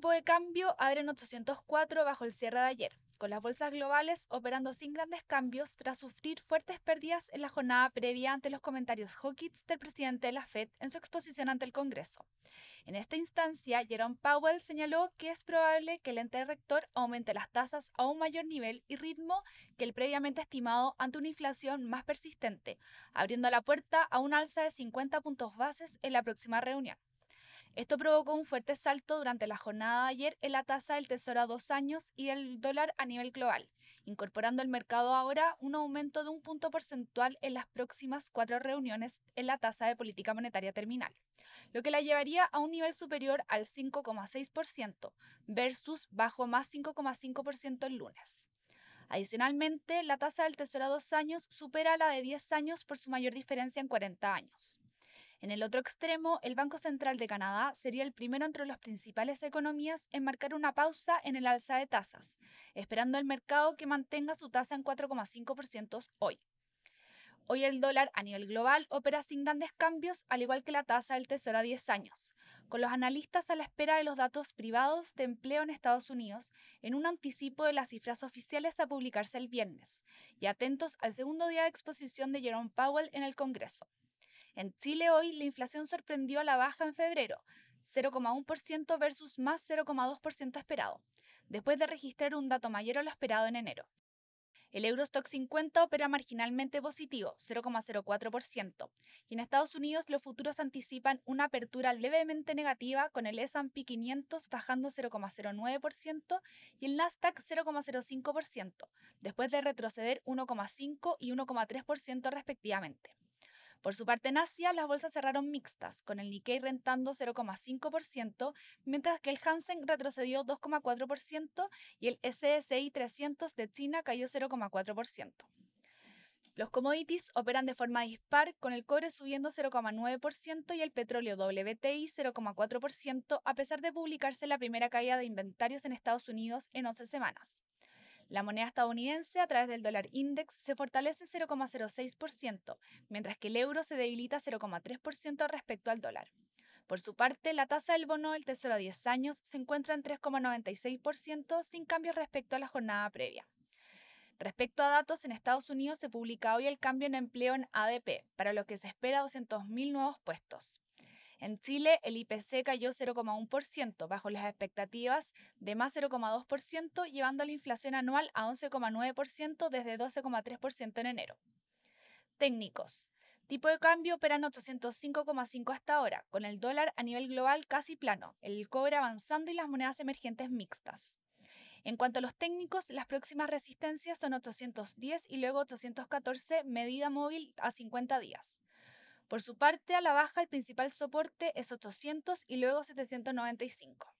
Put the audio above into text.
tipo de cambio abre en 804 bajo el cierre de ayer, con las bolsas globales operando sin grandes cambios tras sufrir fuertes pérdidas en la jornada previa ante los comentarios hawkish del presidente de la Fed en su exposición ante el Congreso. En esta instancia, Jerome Powell señaló que es probable que el ente rector aumente las tasas a un mayor nivel y ritmo que el previamente estimado ante una inflación más persistente, abriendo la puerta a un alza de 50 puntos bases en la próxima reunión. Esto provocó un fuerte salto durante la jornada de ayer en la tasa del Tesoro a dos años y el dólar a nivel global, incorporando al mercado ahora un aumento de un punto porcentual en las próximas cuatro reuniones en la tasa de política monetaria terminal, lo que la llevaría a un nivel superior al 5,6% versus bajo más 5,5% el lunes. Adicionalmente, la tasa del Tesoro a dos años supera la de 10 años por su mayor diferencia en 40 años. En el otro extremo, el Banco Central de Canadá sería el primero entre las principales economías en marcar una pausa en el alza de tasas, esperando el mercado que mantenga su tasa en 4,5% hoy. Hoy el dólar a nivel global opera sin grandes cambios, al igual que la tasa del Tesoro a 10 años, con los analistas a la espera de los datos privados de empleo en Estados Unidos en un anticipo de las cifras oficiales a publicarse el viernes, y atentos al segundo día de exposición de Jerome Powell en el Congreso. En Chile hoy la inflación sorprendió a la baja en febrero, 0,1% versus más 0,2% esperado, después de registrar un dato mayor a lo esperado en enero. El Eurostock 50 opera marginalmente positivo, 0,04%, y en Estados Unidos los futuros anticipan una apertura levemente negativa con el S&P 500 bajando 0,09% y el Nasdaq 0,05%, después de retroceder 1,5 y 1,3% respectivamente. Por su parte, en Asia, las bolsas cerraron mixtas, con el Nikkei rentando 0,5%, mientras que el Hansen retrocedió 2,4% y el SSI 300 de China cayó 0,4%. Los commodities operan de forma dispar, con el cobre subiendo 0,9% y el petróleo WTI 0,4%, a pesar de publicarse la primera caída de inventarios en Estados Unidos en 11 semanas. La moneda estadounidense a través del dólar index se fortalece 0,06%, mientras que el euro se debilita 0,3% respecto al dólar. Por su parte, la tasa del bono del Tesoro a 10 años se encuentra en 3,96% sin cambios respecto a la jornada previa. Respecto a datos, en Estados Unidos se publica hoy el cambio en empleo en ADP, para lo que se espera 200.000 nuevos puestos. En Chile, el IPC cayó 0,1%, bajo las expectativas de más 0,2%, llevando la inflación anual a 11,9% desde 12,3% en enero. Técnicos. Tipo de cambio opera en 805,5 hasta ahora, con el dólar a nivel global casi plano, el cobre avanzando y las monedas emergentes mixtas. En cuanto a los técnicos, las próximas resistencias son 810 y luego 814 medida móvil a 50 días. Por su parte, a la baja el principal soporte es 800 y luego 795.